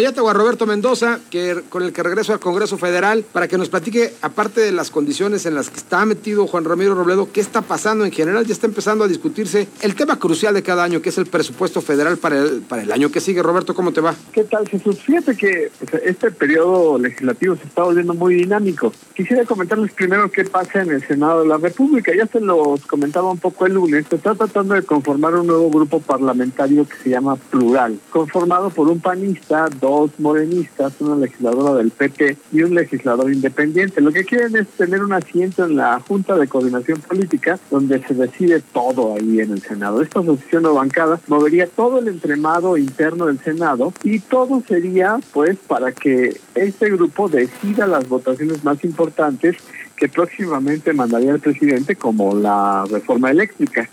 Tengo a Roberto Mendoza, que, con el que regreso al Congreso Federal, para que nos platique, aparte de las condiciones en las que está metido Juan Ramiro Robledo, qué está pasando en general. Ya está empezando a discutirse el tema crucial de cada año, que es el presupuesto federal para el, para el año que sigue. Roberto, ¿cómo te va? ¿Qué tal, Jesús? Fíjate que este periodo legislativo se está volviendo muy dinámico. Quisiera comentarles primero qué pasa en el Senado de la República. Ya se los comentaba un poco el lunes. Se está tratando de conformar un nuevo grupo parlamentario que se llama Plural, conformado por un panista, dos morenistas, una legisladora del PT y un legislador independiente. Lo que quieren es tener un asiento en la Junta de Coordinación Política donde se decide todo ahí en el Senado. Esta asociación o bancada movería todo el entremado interno del Senado y todo sería pues para que este grupo decida las votaciones más importantes que próximamente mandaría el presidente como la reforma eléctrica.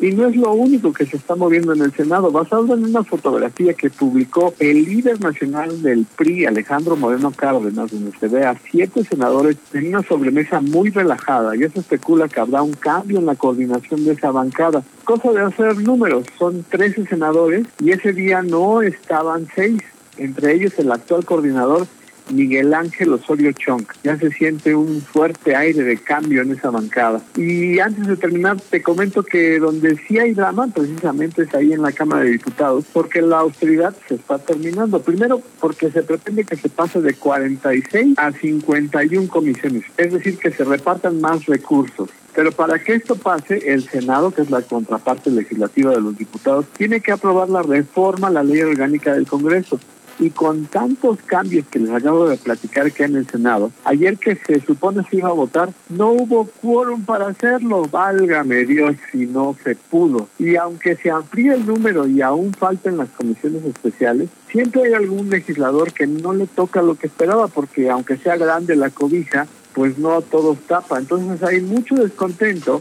Y no es lo único que se está moviendo en el Senado. Basado en una fotografía que publicó el líder nacional del PRI, Alejandro Moreno Cárdenas, donde se ve a siete senadores en una sobremesa muy relajada. Ya se especula que habrá un cambio en la coordinación de esa bancada. Cosa de hacer números. Son 13 senadores y ese día no estaban seis. Entre ellos el actual coordinador Miguel Ángel Osorio Chong. Ya se siente un fuerte aire de cambio en esa bancada. Y antes de terminar, te comento que donde sí hay drama, precisamente es ahí en la Cámara de Diputados, porque la austeridad se está terminando. Primero, porque se pretende que se pase de 46 a 51 comisiones, es decir, que se repartan más recursos. Pero para que esto pase, el Senado, que es la contraparte legislativa de los diputados, tiene que aprobar la reforma a la ley orgánica del Congreso y con tantos cambios que les acabo de platicar que el Senado, ayer que se supone se iba a votar, no hubo quórum para hacerlo, válgame Dios si no se pudo. Y aunque se amplíe el número y aún falten las comisiones especiales, siempre hay algún legislador que no le toca lo que esperaba, porque aunque sea grande la cobija, pues no a todos tapa. Entonces hay mucho descontento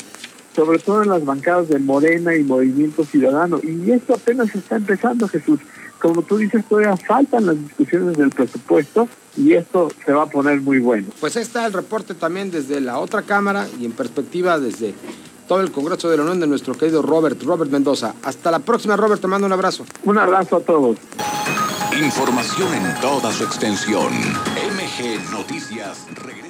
sobre todo en las bancadas de Morena y Movimiento Ciudadano. Y esto apenas está empezando, Jesús como tú dices, todavía faltan las discusiones del presupuesto y esto se va a poner muy bueno. Pues ahí está el reporte también desde la otra Cámara y en perspectiva desde todo el Congreso de la Unión de nuestro querido Robert, Robert Mendoza. Hasta la próxima, Robert, te mando un abrazo. Un abrazo a todos. Información en toda su extensión. MG Noticias regresa.